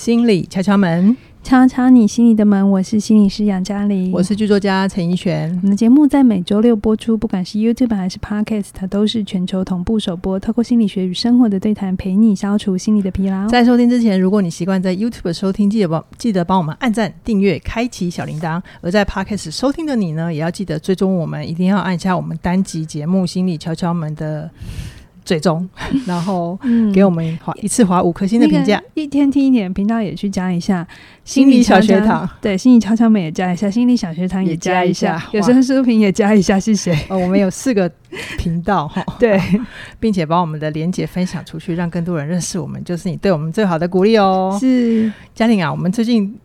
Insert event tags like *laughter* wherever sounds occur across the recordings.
心理敲敲门，敲敲你心里的门。我是心理师杨嘉玲，我是剧作家陈怡璇。我们的节目在每周六播出，不管是 YouTube 还是 Podcast，它都是全球同步首播。透过心理学与生活的对谈，陪你消除心理的疲劳。在收听之前，如果你习惯在 YouTube 收听，记得帮记得帮我们按赞、订阅、开启小铃铛；而在 Podcast 收听的你呢，也要记得追踪我们，一定要按下我们单集节目《心理敲敲门》的。最终，*laughs* 然后给我们划一次划五颗星的评价，一天听一点频道也去加一下心理小学堂，对，心理敲敲门也加一下，心理小学堂也加一下，有声书评也加一下，谢谢。哦，我们有四个频道哈，*laughs* 对，*laughs* 并且把我们的连接分享出去，让更多人认识我们，就是你对我们最好的鼓励哦。是。嘉玲啊，我们最近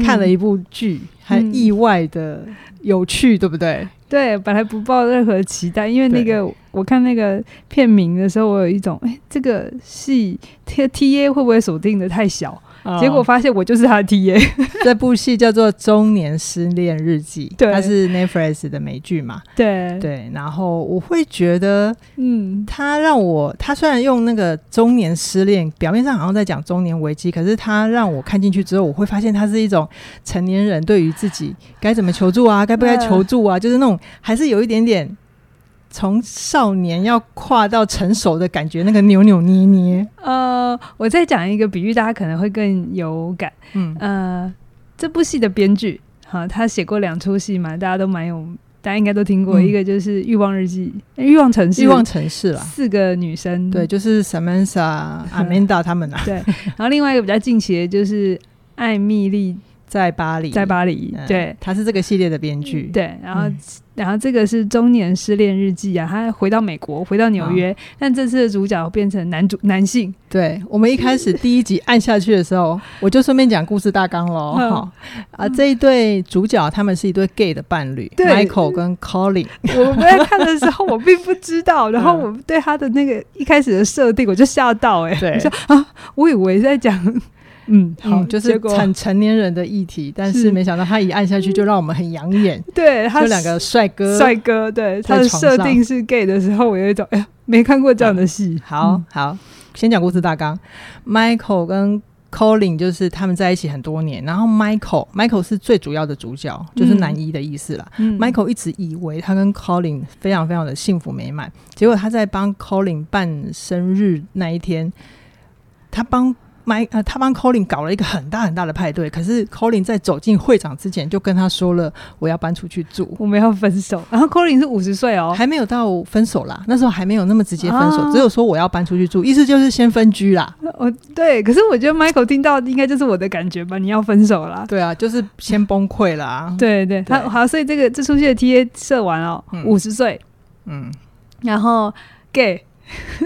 看了一部剧，还意外的有趣，对不对？对，本来不抱任何期待，因为那个我看那个片名的时候，我有一种，哎，这个戏 T T A 会不会锁定的太小？哦、结果发现我就是他的 T A。*laughs* 这部戏叫做《中年失恋日记》，对，它是 Netflix 的美剧嘛？对对。然后我会觉得，嗯，他让我，他虽然用那个中年失恋，表面上好像在讲中年危机，可是他让我看进去之后，我会发现他是一种成年人对于自己该怎么求助啊，该不该求助啊，就是那种还是有一点点。从少年要跨到成熟的感觉，那个扭扭捏捏。呃，我再讲一个比喻，大家可能会更有感。嗯，呃，这部戏的编剧，哈，他写过两出戏嘛，大家都蛮有，大家应该都听过。嗯、一个就是《欲望日记》《欲望城市》《欲望城市》啦，四个女生，对，就是 Samantha、*laughs* Amanda 他们啊。对，然后另外一个比较近期的就是艾蜜莉。在巴黎，在巴黎，嗯、对，他是这个系列的编剧，对，然后，嗯、然后这个是中年失恋日记啊，他回到美国，回到纽约，哦、但这次的主角变成男主男性。对，我们一开始第一集按下去的时候，*laughs* 我就顺便讲故事大纲喽，好、嗯、啊，这一对主角他们是一对 gay 的伴侣对，Michael 跟 Colin。我们在看的时候，我并不知道，*laughs* 然后我对他的那个一开始的设定，我就吓到哎、欸，对，我说啊，我以为在讲。嗯，好，嗯、就是成成年人的议题，*laughs* 但是没想到他一按下去就让我们很养眼。*laughs* 对，他就两个帅哥，帅哥，对，他的设定是 gay 的时候，我有一种 *laughs* 哎呀，没看过这样的戏。好、嗯、好，先讲故事大纲。Michael 跟 Colin 就是他们在一起很多年，然后 Michael Michael 是最主要的主角，就是男一的意思啦。嗯、Michael 一直以为他跟 Colin 非常非常的幸福美满，结果他在帮 Colin 办生日那一天，他帮。麦呃，他帮 Colin 搞了一个很大很大的派对，可是 Colin 在走进会场之前就跟他说了：“我要搬出去住，我们要分手。”然后 Colin 是五十岁哦，还没有到分手啦，那时候还没有那么直接分手，啊、只有说我要搬出去住，意思就是先分居啦。我对，可是我觉得 Michael 听到应该就是我的感觉吧，你要分手啦。对啊，就是先崩溃啦。*laughs* 对对，他好，所以这个这出戏的 TA 设完哦，五十岁，嗯，然后 gay。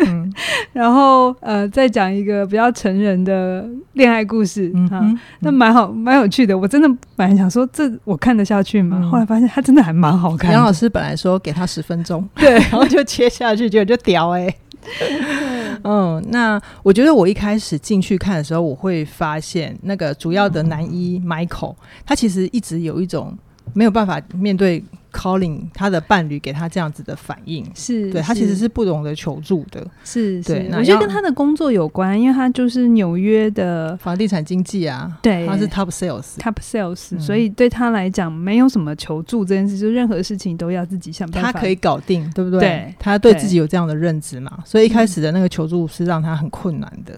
嗯，*laughs* 然后呃，再讲一个比较成人的恋爱故事，嗯，嗯，那蛮好，蛮有趣的。我真的本来想说，这我看得下去吗？嗯、后来发现他真的还蛮好看。杨老师本来说给他十分钟，*laughs* 对，然后就切下去，结果就屌哎、欸。*laughs* 嗯，那我觉得我一开始进去看的时候，我会发现那个主要的男一 Michael，他其实一直有一种没有办法面对。Colin 他的伴侣给他这样子的反应，是对他其实是不懂得求助的，是对。我觉得跟他的工作有关，因为他就是纽约的房地产经纪啊，对，他是 Top Sales，Top Sales，、嗯、所以对他来讲没有什么求助这件事，就任何事情都要自己想办法，他可以搞定，对不对？对，他对。自己有这样的认知嘛，所以一开始的那个求助是让他很困难的。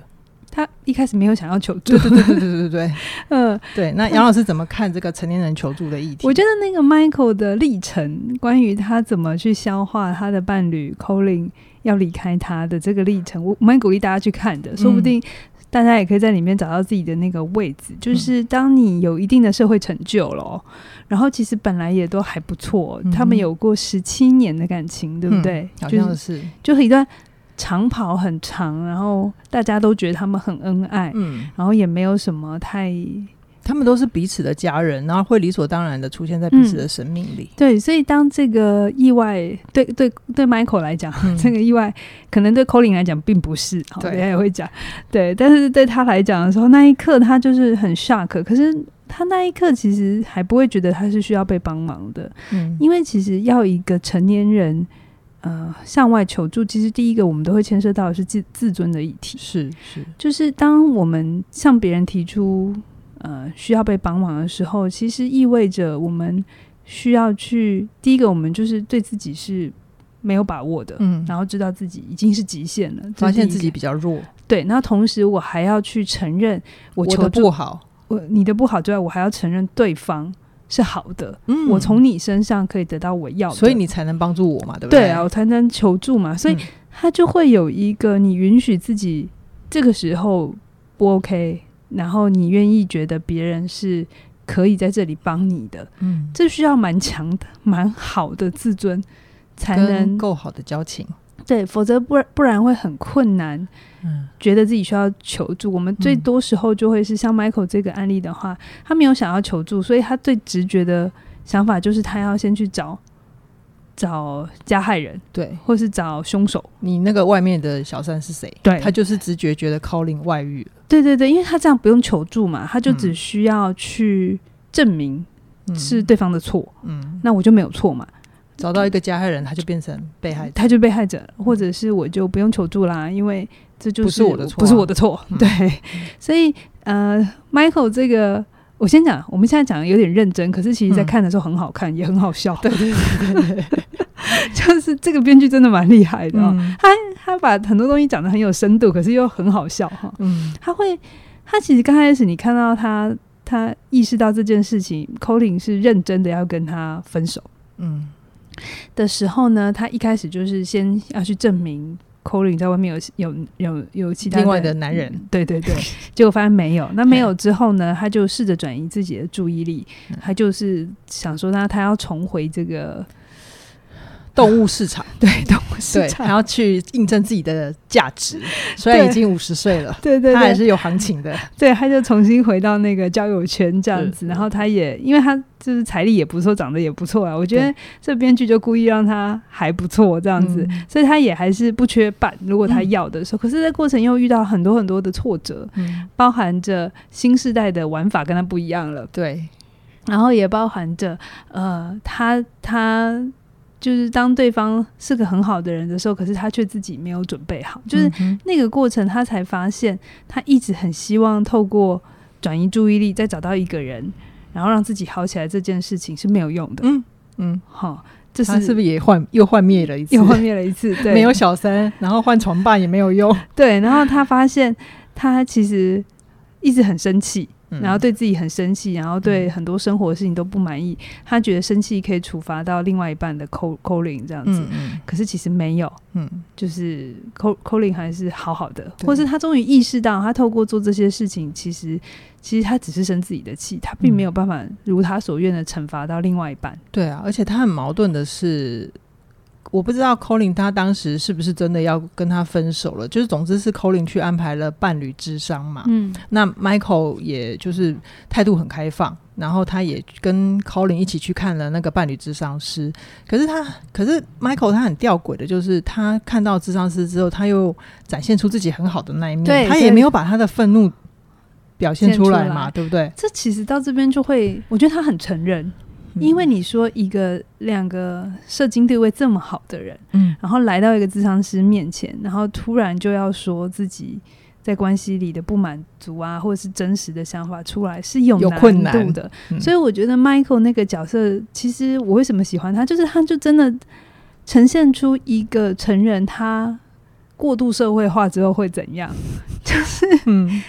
他一开始没有想要求助，对对对对对对对，*laughs* 嗯，对。那杨老师怎么看这个成年人求助的议题？我觉得那个 Michael 的历程，关于他怎么去消化他的伴侣 Colin 要离开他的这个历程，我蛮鼓励大家去看的。说不定大家也可以在里面找到自己的那个位置。嗯、就是当你有一定的社会成就了，然后其实本来也都还不错，嗯、他们有过十七年的感情，对不对？嗯、好像是，就是一段。长跑很长，然后大家都觉得他们很恩爱，嗯，然后也没有什么太，他们都是彼此的家人，然后会理所当然的出现在彼此的生命里。嗯、对，所以当这个意外对对对 Michael 来讲，嗯、这个意外可能对 Colin 来讲并不是，好，人家也会讲，对，但是对他来讲的时候，那一刻他就是很 shock，可是他那一刻其实还不会觉得他是需要被帮忙的，嗯，因为其实要一个成年人。呃向外求助，其实第一个我们都会牵涉到的是自自尊的议题。是是，就是当我们向别人提出呃需要被帮忙的时候，其实意味着我们需要去第一个，我们就是对自己是没有把握的，嗯，然后知道自己已经是极限了，发现自己比较弱，对。那同时我还要去承认我求助我不好，我你的不好之外，我还要承认对方。是好的，嗯，我从你身上可以得到我要的，所以你才能帮助我嘛，对不对？对啊，我才能求助嘛，所以他就会有一个你允许自己这个时候不 OK，然后你愿意觉得别人是可以在这里帮你的，嗯，这需要蛮强的、蛮好的自尊，才能够好的交情。对，否则不然不然会很困难。嗯，觉得自己需要求助，我们最多时候就会是像 Michael 这个案例的话，他没有想要求助，所以他最直觉的想法就是他要先去找找加害人，对，或是找凶手。你那个外面的小三是谁？对，他就是直觉觉得 Collin 外遇。对对对，因为他这样不用求助嘛，他就只需要去证明是对方的错。嗯，那我就没有错嘛。找到一个加害人，他就变成被害者，他就被害者，或者是我就不用求助啦，因为这就是不是我的错，不是我的错。对，*laughs* 所以呃，Michael 这个，我先讲，我们现在讲的有点认真，可是其实在看的时候很好看，也很好笑。对对对对对，*laughs* 就是这个编剧真的蛮厉害的，他他把很多东西讲的很有深度，可是又很好笑哈。嗯，他会，他其实刚开始你看到他，他意识到这件事情，Colin 是认真的要跟他分手。嗯。的时候呢，他一开始就是先要去证明 Colin 在外面有有有有其他另外的男人，嗯，对对对，*laughs* 结果发现没有。那没有之后呢，他就试着转移自己的注意力，他就是想说，那他要重回这个。*laughs* 动物市场，对动物市场，然后去印证自己的价值。*laughs* 虽然已经五十岁了，对对，对，他还是有行情的。*laughs* 对，他就重新回到那个交友圈这样子。然后他也，因为他就是财力也不错，长得也不错啊。我觉得这编剧就故意让他还不错这样子，所以他也还是不缺伴。如果他要的时候，可是，在过程又遇到很多很多的挫折，包含着新时代的玩法跟他不一样了。对，然后也包含着呃，他他。就是当对方是个很好的人的时候，可是他却自己没有准备好。就是那个过程，他才发现他一直很希望透过转移注意力，再找到一个人，然后让自己好起来。这件事情是没有用的。嗯嗯，好，这是是不是也幻又幻灭了一次？又幻灭了一次。对，*laughs* 没有小三，然后换床伴也没有用。对，然后他发现他其实一直很生气。然后对自己很生气，然后对很多生活的事情都不满意。他觉得生气可以处罚到另外一半的 Colin 这样子，可是其实没有，嗯，就是 Colin 还是好好的，或是他终于意识到，他透过做这些事情，其实其实他只是生自己的气，他并没有办法如他所愿的惩罚到另外一半。对啊，而且他很矛盾的是。我不知道 Colin 他当时是不是真的要跟他分手了，就是总之是 Colin 去安排了伴侣智商嘛。嗯，那 Michael 也就是态度很开放，然后他也跟 Colin 一起去看了那个伴侣智商师。可是他，可是 Michael 他很吊诡的，就是他看到智商师之后，他又展现出自己很好的那一面，他也没有把他的愤怒表现出来嘛，对不对？这其实到这边就会，我觉得他很承认。因为你说一个两个社经地位这么好的人，嗯，然后来到一个咨商师面前，然后突然就要说自己在关系里的不满足啊，或者是真实的想法出来，是有难度的。有困难。嗯。所以我觉得 Michael 那个角色，其实我为什么喜欢他，就是他就真的呈现出一个成人他过度社会化之后会怎样，*laughs* 就是嗯。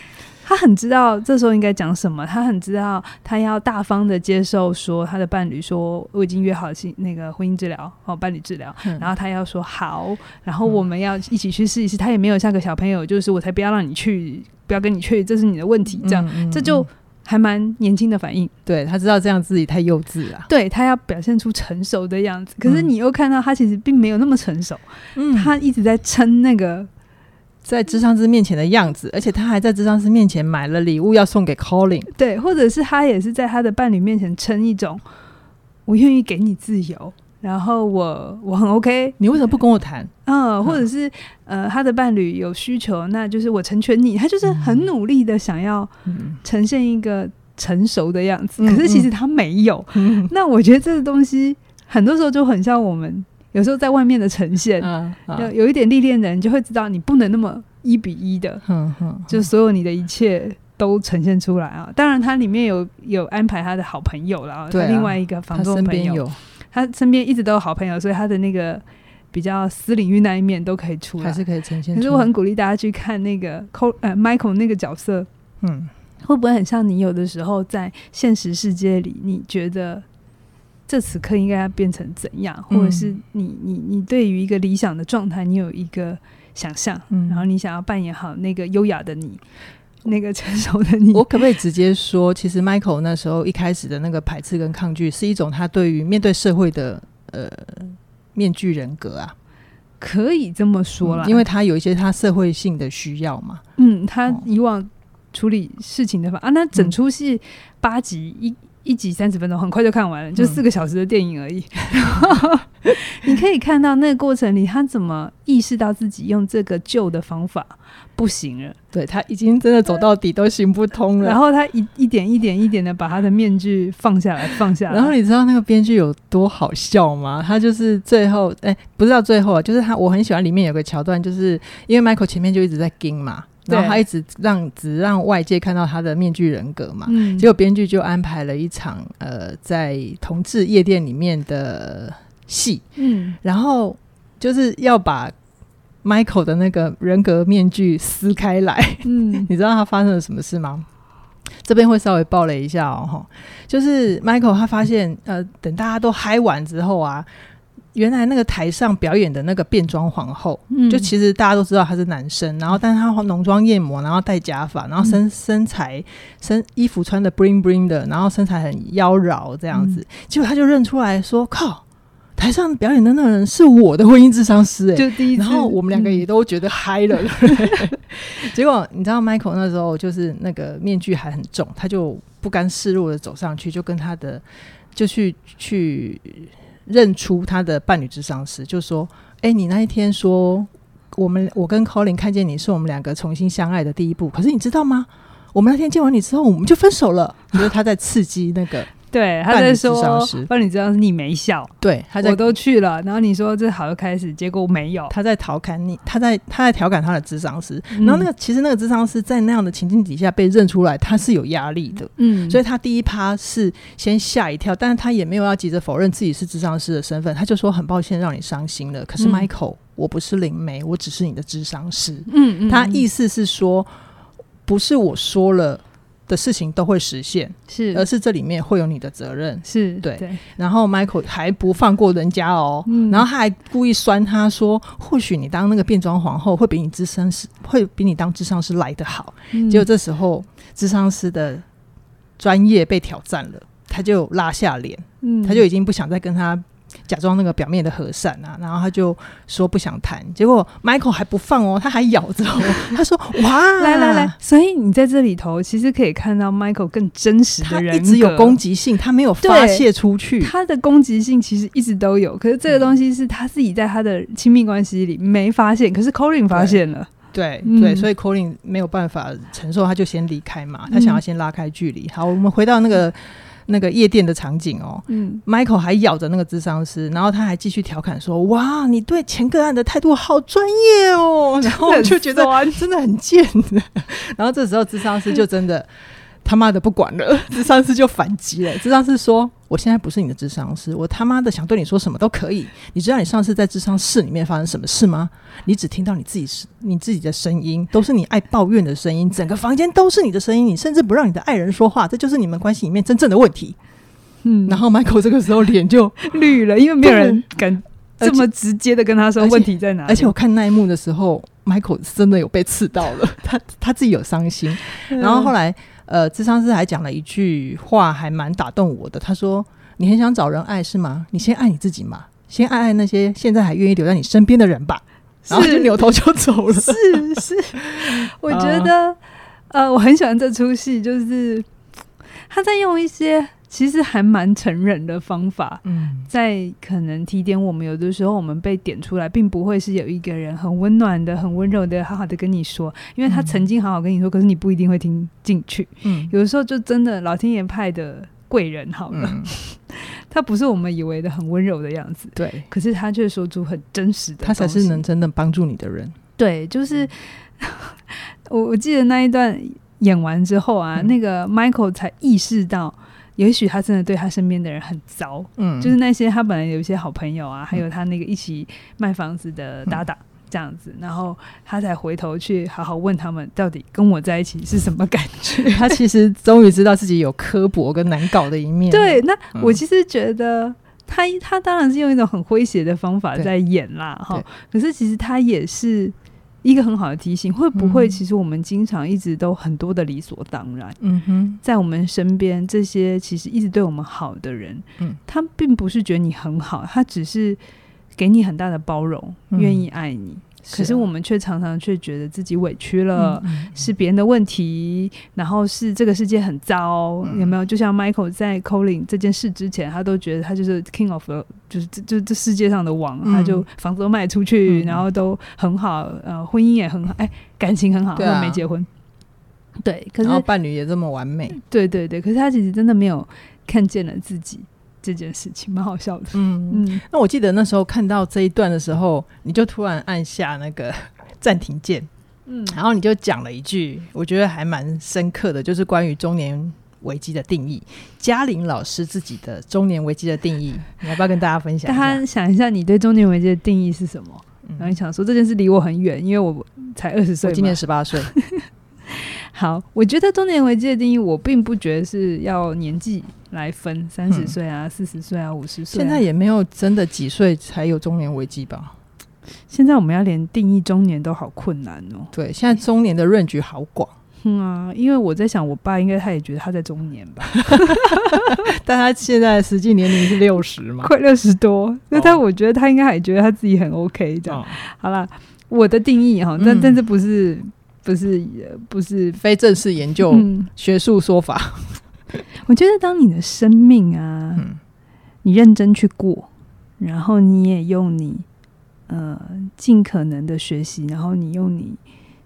他很知道这时候应该讲什么，他很知道他要大方的接受说他的伴侣说我已经约好那个婚姻治疗哦，伴侣治疗，嗯、然后他要说好，然后我们要一起去试一试。他也没有像个小朋友，就是我才不要让你去，不要跟你去，这是你的问题。这样，嗯嗯、这就还蛮年轻的反应。对，他知道这样自己太幼稚了，对，他要表现出成熟的样子。可是你又看到他其实并没有那么成熟，嗯、他一直在撑那个。在智商师面前的样子，而且他还在智商师面前买了礼物要送给 Colin，对，或者是他也是在他的伴侣面前称一种，我愿意给你自由，然后我我很 OK，你为什么不跟我谈？嗯，或者是呃，他的伴侣有需求，那就是我成全你，他就是很努力的想要呈现一个成熟的样子，嗯、可是其实他没有。嗯嗯、那我觉得这个东西很多时候就很像我们。有时候在外面的呈现，嗯，有有一点历练的人就会知道，你不能那么一比一的，嗯嗯，就所有你的一切都呈现出来啊。当然，他里面有有安排他的好朋友了，对，另外一个房东朋友，他身边一直都有好朋友，所以他的那个比较私领域那一面都可以出来，还是可以呈现。可是我很鼓励大家去看那个 Co 呃 Michael 那个角色，嗯，会不会很像你有的时候在现实世界里，你觉得？这此刻应该要变成怎样，或者是你你你对于一个理想的状态，你有一个想象，嗯，然后你想要扮演好那个优雅的你，那个成熟的你。*laughs* 我可不可以直接说，其实 Michael 那时候一开始的那个排斥跟抗拒，是一种他对于面对社会的呃面具人格啊？可以这么说啦，嗯，因为他有一些他社会性的需要嘛。嗯，他以往处理事情的方法，哦，啊，那整出戏八集一。一集三十分钟，很快就看完了，就四个小时的电影而已。嗯、*laughs* 你可以看到那个过程里，他怎么意识到自己用这个旧的方法不行了？对，他已经真的走到底都行不通了。然后他一一点一点一点的把他的面具放下来，放下来。然后你知道那个编剧有多好笑吗？他就是最后，哎、欸，不是到最后啊，就是他，我很喜欢里面有个桥段，就是因为 Michael 前面就一直在跟嘛。然后他一直让只让外界看到他的面具人格嘛，嗯、结果编剧就安排了一场呃在同志夜店里面的戏，嗯，然后就是要把 Michael 的那个人格面具撕开来，嗯，*laughs* 你知道他发生了什么事吗？这边会稍微爆雷一下哦，就是 Michael 他发现呃等大家都嗨完之后啊。原来那个台上表演的那个变装皇后，嗯，就其实大家都知道他是男生，然后但是他浓妆艳抹，然后戴假发，然后身身材身衣服穿的 bling bling 的，然后身材很妖娆这样子，嗯，结果他就认出来说：“靠，台上表演的那个人是我的婚姻智商师。”哎，就第一次，然后我们两个也都觉得嗨了。*laughs* 嗯、结果你知道，Michael 那时候就是那个面具还很重，他就不甘示弱的走上去，就跟他的就去去。认出他的伴侣智商师，就说：“哎、欸，你那一天说我们我跟 Colin 看见你是我们两个重新相爱的第一步，可是你知道吗？我们那天见完你之后，我们就分手了。你觉得他在刺激那个。”对，他在说，帮你知道是你没笑，对，他在我都去了，然后你说这好的开始，结果没有，他在调侃你，他在他在调侃他的智商师，嗯、然后那个其实那个智商师在那样的情境底下被认出来，他是有压力的，嗯，所以他第一趴是先吓一跳，但是他也没有要急着否认自己是智商师的身份，他就说很抱歉让你伤心了，可是 Michael，、嗯、我不是灵媒，我只是你的智商师，嗯，嗯，他意思是说不是我说了。的事情都会实现，是，而是这里面会有你的责任，是对，对。然后 Michael 还不放过人家哦，嗯、然后他还故意酸他说，或许你当那个变装皇后会比你智商是会比你当智商师来得好。嗯、结果这时候智商师的专业被挑战了，他就拉下脸，嗯，他就已经不想再跟他。假装那个表面的和善啊，然后他就说不想谈，结果 Michael 还不放哦，他还咬着我，*laughs* 他说：“哇，来来来！”所以你在这里头其实可以看到 Michael 更真实的人，他一直有攻击性，他没有发泄出去。他的攻击性其实一直都有，可是这个东西是他自己在他的亲密关系里没发现，可是 Colin 发现了，对对，所以 Colin 没有办法承受，他就先离开嘛，他想要先拉开距离。好，我们回到那个。那个夜店的场景哦，嗯，Michael 还咬着那个智商师，然后他还继续调侃说：“哇，你对前个案的态度好专业哦。*laughs* ”然后我就觉得真的很贱。*laughs* 然后这时候智商师就真的。他妈的不管了，智商师就反击了。智商师说：“我现在不是你的智商师，我他妈的想对你说什么都可以。你知道你上次在智商室里面发生什么事吗？你只听到你自己是你自己的声音，都是你爱抱怨的声音，整个房间都是你的声音，你甚至不让你的爱人说话，这就是你们关系里面真正的问题。”嗯，然后 Michael 这个时候脸就 *laughs* 绿了，因为没有人 *laughs* 敢这么直接的跟他说问题在哪里。而且我看那一幕的时候，Michael 真的有被刺到了，他他自己有伤心。*laughs* 然后后来。呃，智商师还讲了一句话，还蛮打动我的。他说：“你很想找人爱是吗？你先爱你自己嘛，先爱爱那些现在还愿意留在你身边的人吧。”然后就扭头就走了。是是，*laughs* 我觉得，呃，我很喜欢这出戏，就是他在用一些。其实还蛮成人的方法，嗯，在可能提点我们，有的时候我们被点出来，并不会是有一个人很温暖的、很温柔的、好好的跟你说，因为他曾经好好跟你说，可是你不一定会听进去。嗯，有的时候就真的老天爷派的贵人好了，嗯、*laughs* 他不是我们以为的很温柔的样子，对，可是他却说出很真实的，他才是能真的帮助你的人。对，就是 *laughs* 我我记得那一段演完之后啊，嗯、那个 Michael 才意识到，也许他真的对他身边的人很糟，嗯，就是那些他本来有一些好朋友啊，嗯、还有他那个一起卖房子的搭档。嗯这样子，然后他才回头去好好问他们，到底跟我在一起是什么感觉？*laughs* 他其实终于知道自己有刻薄跟难搞的一面。对，那我其实觉得他他当然是用一种很诙谐的方法在演啦，哈。可是其实他也是一个很好的提醒，会不会其实我们经常一直都很多的理所当然？嗯哼，在我们身边这些其实一直对我们好的人，嗯，他并不是觉得你很好，他只是。给你很大的包容，愿意爱你，嗯、可是我们却常常却觉得自己委屈了，嗯、是别人的问题，然后是这个世界很糟，嗯、有没有？就像 Michael 在 Colin 这件事之前，他都觉得他就是 King of，就是这就这世界上的王，嗯、他就房子都卖出去，嗯、然后都很好，呃，婚姻也很好，哎，感情很好，都、啊、没结婚，对，可是然后伴侣也这么完美，对对对，可是他其实真的没有看见了自己。这件事情蛮好笑的，嗯嗯。那我记得那时候看到这一段的时候，你就突然按下那个 *laughs* 暂停键，嗯，然后你就讲了一句，我觉得还蛮深刻的，就是关于中年危机的定义。嘉玲老师自己的中年危机的定义，你要不要跟大家分享？大家想一下，你对中年危机的定义是什么？嗯、然后你想说这件事离我很远，因为我才二十岁，我今年十八岁。*laughs* 好，我觉得中年危机的定义，我并不觉得是要年纪来分，三十岁啊、四十岁啊、五十岁。现在也没有真的几岁才有中年危机吧？现在我们要连定义中年都好困难哦。对，现在中年的 range 好广。嗯啊，因为我在想，我爸应该他也觉得他在中年吧，*laughs* 但他现在实际年龄是六十嘛，快六十多。那他我觉得他应该还觉得他自己很 OK 这样。哦、好了，我的定义哈，但、嗯、但这不是。不是，不是非正式研究，学术说法。嗯、*laughs* 我觉得，当你的生命啊，嗯、你认真去过，然后你也用你呃尽可能的学习，然后你用你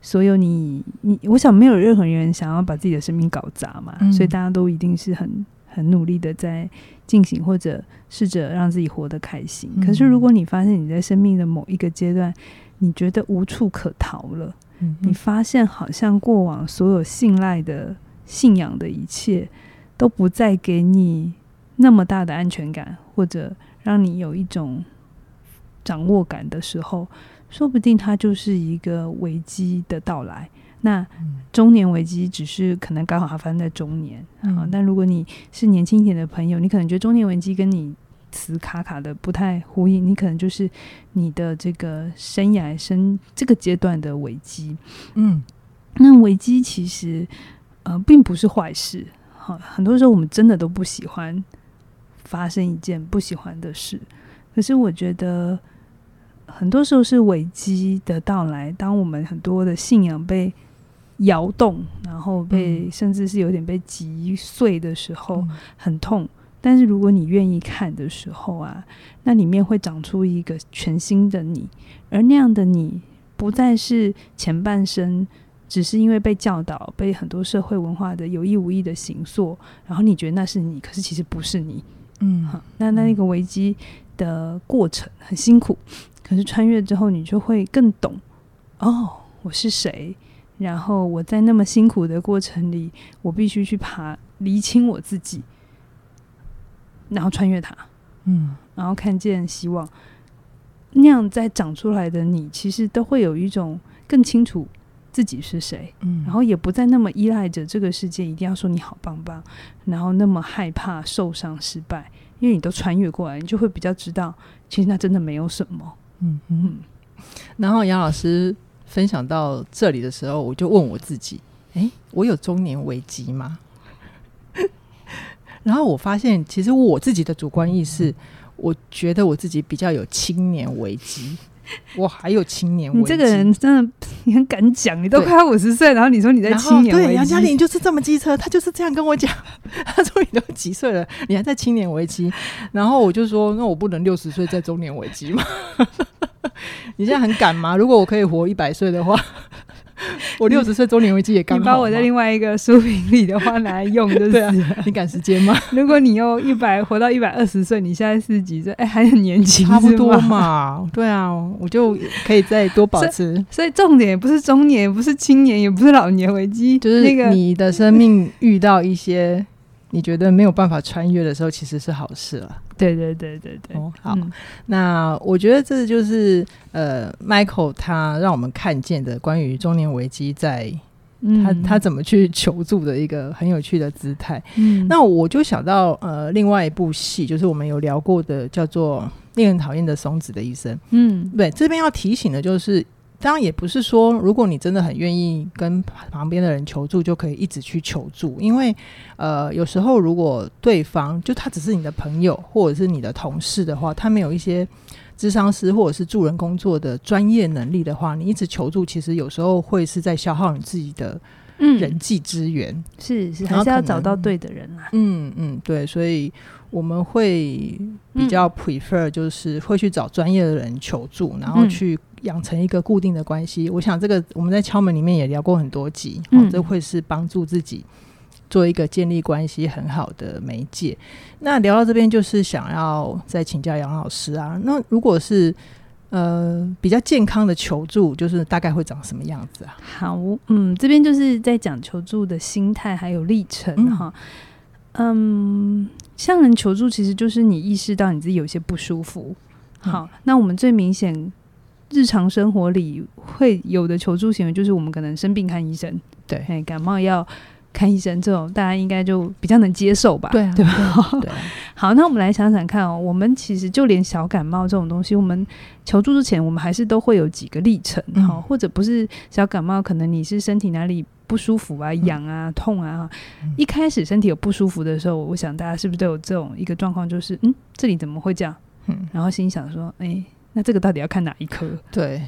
所有你你，我想没有任何人想要把自己的生命搞砸嘛，嗯、所以大家都一定是很很努力的在进行，或者试着让自己活得开心。嗯、可是，如果你发现你在生命的某一个阶段，你觉得无处可逃了。你发现好像过往所有信赖的信仰的一切都不再给你那么大的安全感，或者让你有一种掌握感的时候，说不定它就是一个危机的到来。那中年危机只是可能刚好它发生在中年啊，但如果你是年轻一点的朋友，你可能觉得中年危机跟你。词卡卡的不太呼应，你可能就是你的这个生涯生这个阶段的危机。嗯，那危机其实呃并不是坏事。好，很多时候我们真的都不喜欢发生一件不喜欢的事。可是我觉得很多时候是危机的到来，当我们很多的信仰被摇动，然后被、嗯、甚至是有点被击碎的时候，嗯、很痛。但是如果你愿意看的时候啊，那里面会长出一个全新的你，而那样的你不再是前半生只是因为被教导、被很多社会文化的有意无意的形塑，然后你觉得那是你，可是其实不是你。嗯，好，那那那个危机的过程很辛苦，可是穿越之后，你就会更懂哦，我是谁？然后我在那么辛苦的过程里，我必须去爬，厘清我自己。然后穿越它，嗯，然后看见希望，那样再长出来的你，其实都会有一种更清楚自己是谁，嗯，然后也不再那么依赖着这个世界一定要说你好棒棒，然后那么害怕受伤失败，因为你都穿越过来，你就会比较知道，其实那真的没有什么，嗯嗯。然后杨老师分享到这里的时候，我就问我自己，诶，我有中年危机吗？*laughs* 然后我发现，其实我自己的主观意识，我觉得我自己比较有青年危机。*laughs* 我还有青年危机。你这个人真的，你很敢讲，你都快要五十岁，然后你说你在青年危机。对，杨嘉玲就是这么机车，他就是这样跟我讲。他说你都几岁了，你还在青年危机？然后我就说，那我不能六十岁在中年危机吗？*laughs* 你现在很敢吗？如果我可以活一百岁的话。*laughs* 我六十岁周年危机也刚好。你把我在另外一个书评里的话拿来用，*laughs* 就是对啊，你赶时间吗？*laughs* 如果你又一百活到一百二十岁，你现在四十几岁，哎、欸，还很年轻，差不多嘛。对啊，我就可以再多保持。所以重点也不是中年，也不是青年，也不是老年危机，就是那个你的生命遇到一些你觉得没有办法穿越的时候，其实是好事了。对对对对对，哦，好，嗯、那我觉得这就是呃，Michael 他让我们看见的关于中年危机在他、嗯、他怎么去求助的一个很有趣的姿态。嗯，那我就想到呃，另外一部戏，就是我们有聊过的，叫做《令人讨厌的松子的一生》。嗯，对，这边要提醒的就是。当然也不是说，如果你真的很愿意跟旁边的人求助，就可以一直去求助。因为，呃，有时候如果对方就他只是你的朋友或者是你的同事的话，他没有一些智商师或者是助人工作的专业能力的话，你一直求助，其实有时候会是在消耗你自己的人际资源。嗯、是是，还是要找到对的人啊。嗯嗯，对，所以我们会比较 prefer 就是会去找专业的人求助，然后去。养成一个固定的关系，我想这个我们在敲门里面也聊过很多集，嗯、哦，这会是帮助自己做一个建立关系很好的媒介。那聊到这边，就是想要再请教杨老师啊，那如果是呃比较健康的求助，就是大概会长什么样子啊？好，嗯，这边就是在讲求助的心态还有历程哈。嗯，嗯，向人求助其实就是你意识到你自己有些不舒服。好，嗯、那我们最明显。日常生活里会有的求助行为，就是我们可能生病看医生，对，感冒要看医生，这种大家应该就比较能接受吧，对啊，对吧？对。*laughs* 好，那我们来想想看哦，我们其实就连小感冒这种东西，我们求助之前，我们还是都会有几个历程，哈、嗯，或者不是小感冒，可能你是身体哪里不舒服啊、痒啊、痛啊，嗯、一开始身体有不舒服的时候，我想大家是不是都有这种一个状况，就是嗯，这里怎么会这样？嗯，然后心想说，哎、欸。那这个到底要看哪一科？对，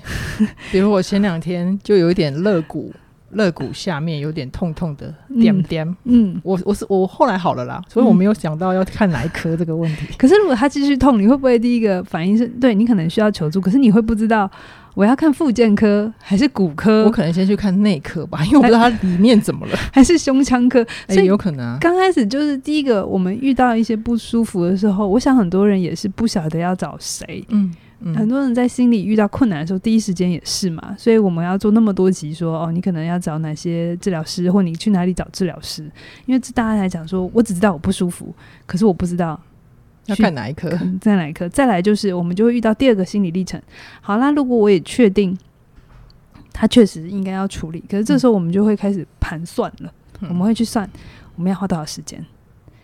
比如我前两天就有一点肋骨，肋骨下面有点痛痛的点点。嗯，嗯我我是我后来好了啦，所以我没有想到要看哪一科这个问题。*laughs* 可是如果他继续痛，你会不会第一个反应是对你可能需要求助？可是你会不知道我要看附件科还是骨科？我可能先去看内科吧，因为我不知道它里面怎么了，*laughs* 还是胸腔科？所以有可能啊。刚开始就是第一个，我们遇到一些不舒服的时候，我想很多人也是不晓得要找谁。嗯。嗯、很多人在心里遇到困难的时候，第一时间也是嘛，所以我们要做那么多集说，说哦，你可能要找哪些治疗师，或你去哪里找治疗师，因为这大家来讲说，我只知道我不舒服，可是我不知道要看哪一科，在哪一科。再来就是，我们就会遇到第二个心理历程。好啦，如果我也确定他确实应该要处理，可是这时候我们就会开始盘算了，嗯、我们会去算我们要花多少时间，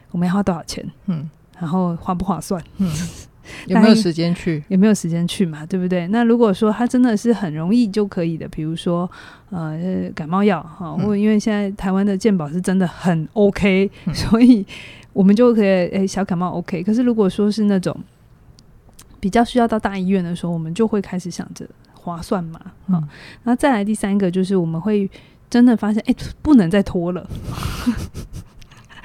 我们要花多少钱，嗯，然后划不划算，嗯。*laughs* 有没有时间去？*laughs* 有没有时间去嘛？对不对？那如果说他真的是很容易就可以的，比如说呃感冒药哈，因为现在台湾的健保是真的很 OK，、嗯、所以我们就可以诶、欸、小感冒 OK。可是如果说是那种比较需要到大医院的时候，我们就会开始想着划算嘛。好、嗯，那再来第三个就是我们会真的发现，哎、欸，不能再拖了。*laughs*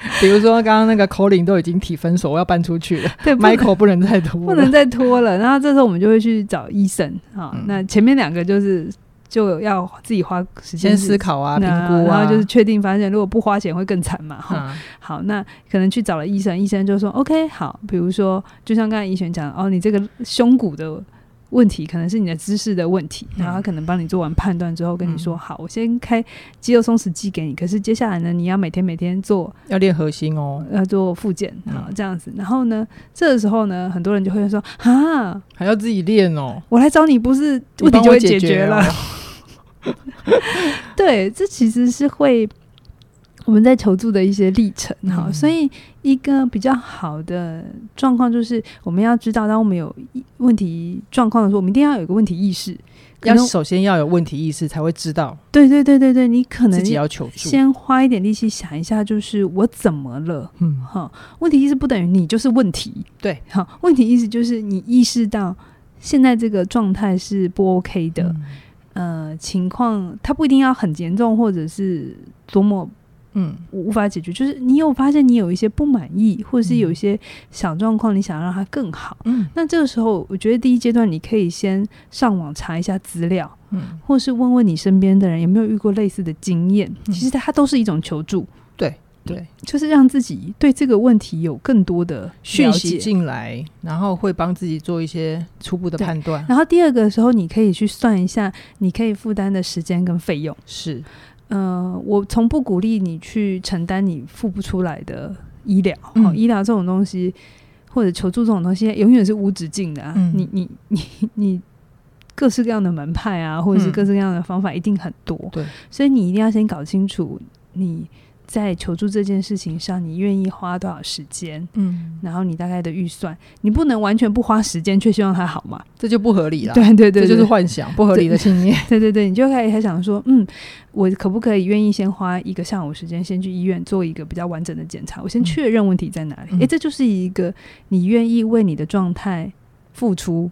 *laughs* 比如说，刚刚那个 Colin 都已经提分手，我要搬出去了。*laughs* 对，Michael 不能再拖，不能再拖了。然后这时候我们就会去找医生啊。嗯、那前面两个就是就要自己花时间思考啊、评估啊，然后就是确定发现，如果不花钱会更惨嘛。哈、嗯，好，那可能去找了医生，医生就说 OK，好。比如说，就像刚才怡璇讲，哦，你这个胸骨的。问题可能是你的姿势的问题，然后他可能帮你做完判断之后跟你说：“好，我先开肌肉松弛剂给你。可是接下来呢，你要每天每天做，要练核心哦，要做复健，好这样子。然后呢，这个时候呢，很多人就会说：啊，还要自己练哦，我来找你不是问题就会解决了？*laughs* 对，这其实是会。”我们在求助的一些历程，哈、嗯，所以一个比较好的状况就是，我们要知道，当我们有问题状况的时候，我们一定要有一个问题意识。要首先要有问题意识，才会知道。对对对对对，你可能自己要求助，先花一点力气想一下，就是我怎么了？嗯，哈，问题意识不等于你就是问题。对，好，问题意识就是你意识到现在这个状态是不 OK 的，嗯、呃，情况它不一定要很严重，或者是多么。嗯，我无法解决，就是你有发现你有一些不满意，或者是有一些小状况，你想让它更好。嗯，那这个时候，我觉得第一阶段你可以先上网查一下资料，嗯，或是问问你身边的人有没有遇过类似的经验，嗯、其实它都是一种求助。对对，就是让自己对这个问题有更多的讯息进来，然后会帮自己做一些初步的判断。然后第二个时候，你可以去算一下你可以负担的时间跟费用。是，嗯、呃，我从不鼓励你去承担你付不出来的医疗。嗯、哦，医疗这种东西。或者求助这种东西，永远是无止境的啊！嗯、你你你你各式各样的门派啊，或者是各式各样的方法，一定很多。对、嗯，所以你一定要先搞清楚你。在求助这件事情上，你愿意花多少时间？嗯，然后你大概的预算，你不能完全不花时间，却希望它好嘛？这就不合理了。对对对，这就是幻想，不合理的信念。对对对，你就可以还想说，嗯，我可不可以愿意先花一个上午时间，先去医院做一个比较完整的检查，我先确认问题在哪里？诶、嗯，欸，这就是一个你愿意为你的状态付出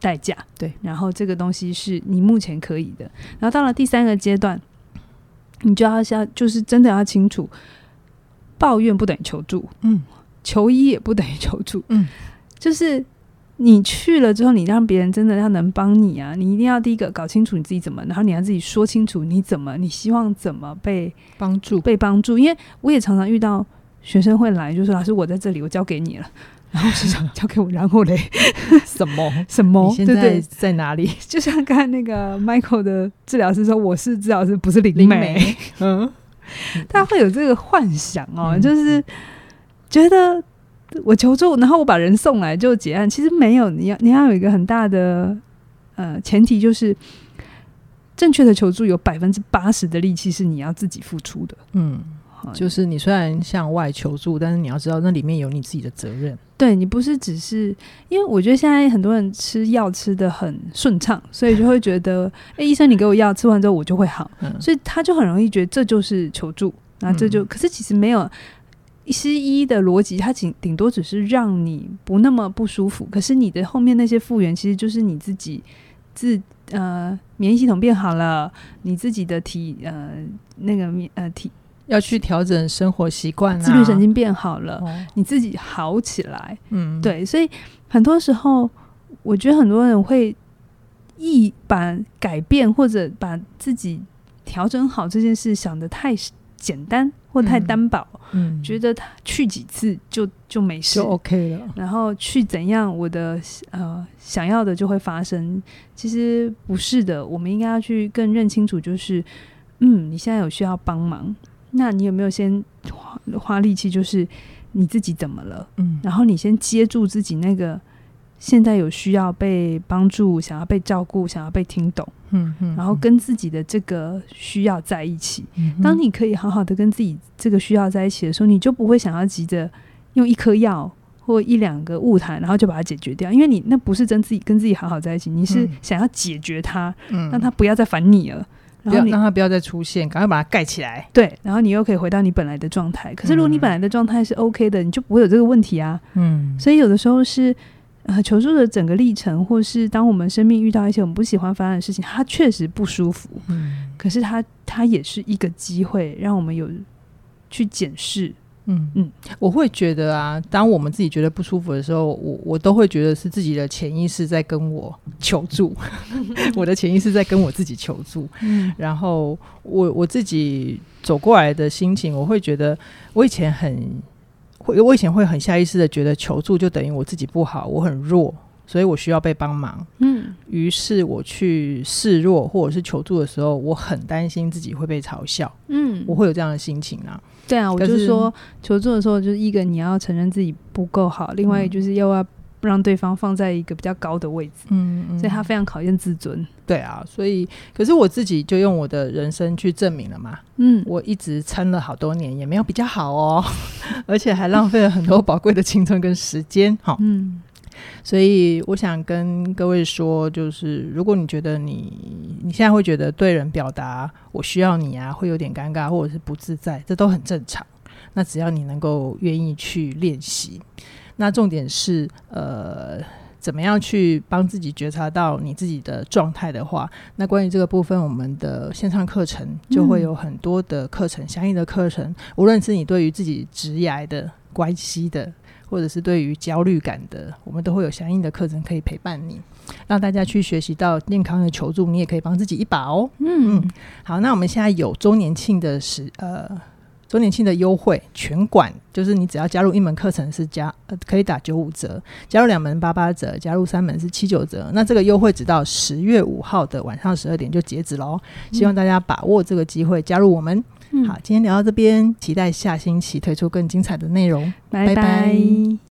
代价。对，然后这个东西是你目前可以的。然后到了第三个阶段。你就要像，就是真的要清楚，抱怨不等于求助，嗯，求医也不等于求助，嗯，就是你去了之后，你让别人真的要能帮你啊，你一定要第一个搞清楚你自己怎么，然后你要自己说清楚你怎么，你希望怎么被帮助，被帮助。因为我也常常遇到学生会来，就说老师，我在这里，我交给你了。然后市场交给我，然后嘞，*laughs* 什么什么？你现在对对在哪里？*laughs* 就像刚才那个 Michael 的治疗师说：“我是治疗师，不是灵媒。*laughs* ”嗯，大家会有这个幻想哦，嗯、就是觉得我求助，然后我把人送来就结案。其实没有，你要你要有一个很大的呃前提，就是正确的求助有百分之八十的力气是你要自己付出的。嗯。就是你虽然向外求助，但是你要知道那里面有你自己的责任。对，你不是只是，因为我觉得现在很多人吃药吃的很顺畅，所以就会觉得，哎、欸，医生你给我药吃完之后我就会好，嗯、所以他就很容易觉得这就是求助。那这就、嗯、可是其实没有，西医的逻辑，它仅顶多只是让你不那么不舒服，可是你的后面那些复原其实就是你自己自呃免疫系统变好了，你自己的体呃那个免呃体。要去调整生活习惯，自律神经变好了，哦、你自己好起来。嗯，对，所以很多时候，我觉得很多人会一把改变或者把自己调整好这件事想的太简单或太单薄，嗯，觉得他去几次就就没事，就 OK 了。然后去怎样，我的呃想要的就会发生。其实不是的，我们应该要去更认清楚，就是嗯，你现在有需要帮忙。那你有没有先花花力气？就是你自己怎么了？嗯，然后你先接住自己那个现在有需要被帮助、想要被照顾、想要被听懂，嗯嗯，然后跟自己的这个需要在一起。嗯，当你可以好好的跟自己这个需要在一起的时候，你就不会想要急着用一颗药或一两个物谈，然后就把它解决掉，因为你那不是真自己跟自己好好在一起，你是想要解决它，嗯，让它不要再烦你了。然后你让他不要再出现，赶快把它盖起来。对，然后你又可以回到你本来的状态。可是如果你本来的状态是 OK 的，嗯、你就不会有这个问题啊。嗯，所以有的时候是呃求助的整个历程，或是当我们生命遇到一些我们不喜欢发生的事情，它确实不舒服。嗯，可是它它也是一个机会，让我们有去检视。嗯嗯，我会觉得啊，当我们自己觉得不舒服的时候，我我都会觉得是自己的潜意识在跟我求助，*laughs* 我的潜意识在跟我自己求助。嗯，然后我我自己走过来的心情，我会觉得我以前很会，我以前会很下意识的觉得求助就等于我自己不好，我很弱，所以我需要被帮忙。嗯，于是我去示弱或者是求助的时候，我很担心自己会被嘲笑。嗯，我会有这样的心情啊。对啊，我就说求助的时候，就是一个你要承认自己不够好，另外就是又要让对方放在一个比较高的位置，嗯，嗯，所以他非常考验自尊。对啊，所以可是我自己就用我的人生去证明了嘛，嗯，我一直撑了好多年，也没有比较好哦，*laughs* 而且还浪费了很多宝贵的青春跟时间，哈，嗯。所以我想跟各位说，就是如果你觉得你你现在会觉得对人表达我需要你啊，会有点尴尬或者是不自在，这都很正常。那只要你能够愿意去练习，那重点是呃，怎么样去帮自己觉察到你自己的状态的话，那关于这个部分，我们的线上课程就会有很多的课程，相应的课程，无论是你对于自己职涯的关系的。或者是对于焦虑感的，我们都会有相应的课程可以陪伴你，让大家去学习到健康的求助，你也可以帮自己一把哦。嗯嗯，好，那我们现在有周年庆的时呃。周年庆的优惠，全馆就是你只要加入一门课程是加呃可以打九五折，加入两门八八折，加入三门是七九折。那这个优惠直到十月五号的晚上十二点就截止喽，希望大家把握这个机会加入我们。嗯、好，今天聊到这边，期待下星期推出更精彩的内容。拜拜。拜拜。